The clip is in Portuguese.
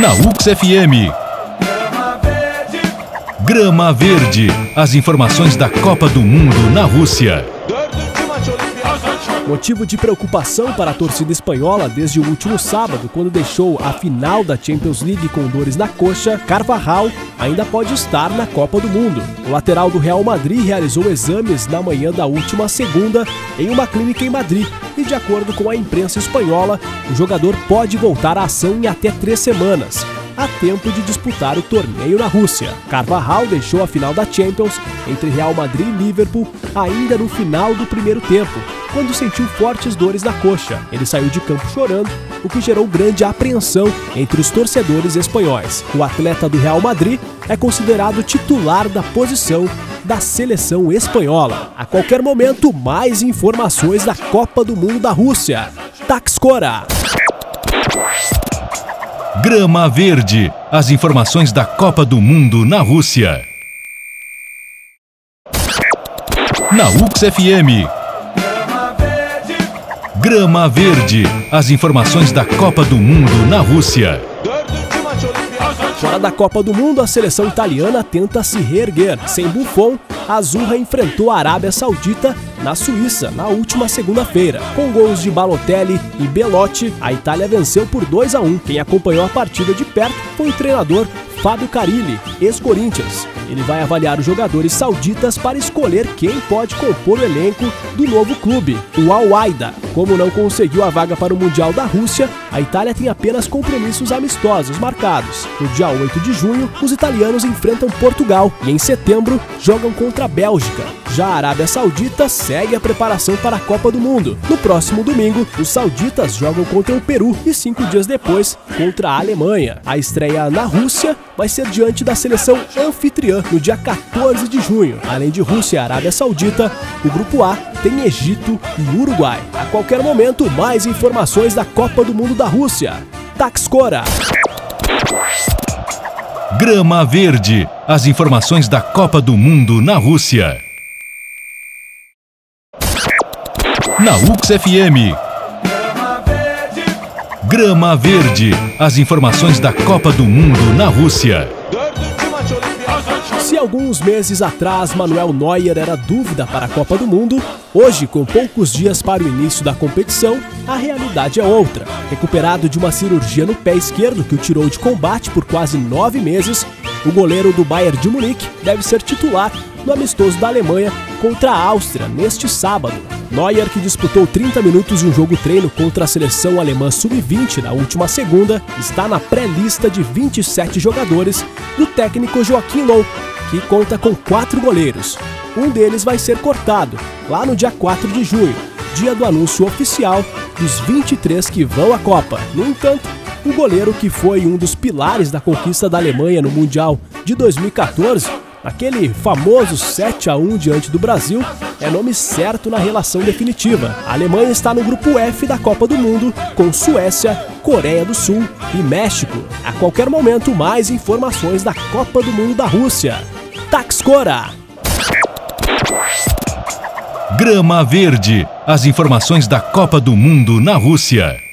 Na UX FM. Grama Verde. As informações da Copa do Mundo na Rússia. Motivo de preocupação para a torcida espanhola desde o último sábado, quando deixou a final da Champions League com dores na coxa, Carvajal ainda pode estar na Copa do Mundo. O lateral do Real Madrid realizou exames na manhã da última segunda em uma clínica em Madrid e, de acordo com a imprensa espanhola, o jogador pode voltar à ação em até três semanas a tempo de disputar o torneio na Rússia. Carvajal deixou a final da Champions entre Real Madrid e Liverpool ainda no final do primeiro tempo, quando sentiu fortes dores na coxa. Ele saiu de campo chorando, o que gerou grande apreensão entre os torcedores espanhóis. O atleta do Real Madrid é considerado titular da posição da seleção espanhola. A qualquer momento, mais informações da Copa do Mundo da Rússia. Taxcora. Grama Verde. As informações da Copa do Mundo na Rússia. Na UX FM. Grama Verde. As informações da Copa do Mundo na Rússia. Fora da Copa do Mundo, a seleção italiana tenta se reerguer. Sem Buffon, a Azurra enfrentou a Arábia Saudita na Suíça na última segunda-feira. Com gols de Balotelli e Belotti, a Itália venceu por 2 a 1. Quem acompanhou a partida de perto foi o treinador Fábio Carilli, ex-Corinthians. Ele vai avaliar os jogadores sauditas para escolher quem pode compor o elenco do novo clube, o Al-Aida. Como não conseguiu a vaga para o Mundial da Rússia, a Itália tem apenas compromissos amistosos marcados. No dia 8 de junho, os italianos enfrentam Portugal e em setembro jogam contra a Bélgica. Já a Arábia Saudita segue a preparação para a Copa do Mundo. No próximo domingo, os sauditas jogam contra o Peru e cinco dias depois contra a Alemanha. A estreia na Rússia vai ser diante da seleção anfitriã no dia 14 de junho. Além de Rússia e Arábia Saudita, o grupo A tem Egito e Uruguai. A qualquer momento, mais informações da Copa do Mundo da Rússia. Taxcora. Grama Verde. As informações da Copa do Mundo na Rússia. Na UX FM. Grama Verde. As informações da Copa do Mundo na Rússia. Alguns meses atrás Manuel Neuer era dúvida para a Copa do Mundo, hoje, com poucos dias para o início da competição, a realidade é outra. Recuperado de uma cirurgia no pé esquerdo que o tirou de combate por quase nove meses, o goleiro do Bayern de Munique deve ser titular no amistoso da Alemanha contra a Áustria neste sábado. Neuer, que disputou 30 minutos de um jogo treino contra a seleção alemã sub-20 na última segunda, está na pré-lista de 27 jogadores do técnico Joaquim Low, que conta com quatro goleiros. Um deles vai ser cortado lá no dia 4 de junho, dia do anúncio oficial dos 23 que vão à Copa. No entanto, o goleiro que foi um dos pilares da conquista da Alemanha no Mundial de 2014 Aquele famoso 7 a 1 diante do Brasil é nome certo na relação definitiva. A Alemanha está no grupo F da Copa do Mundo, com Suécia, Coreia do Sul e México. A qualquer momento, mais informações da Copa do Mundo da Rússia. Taxcora! Grama Verde. As informações da Copa do Mundo na Rússia.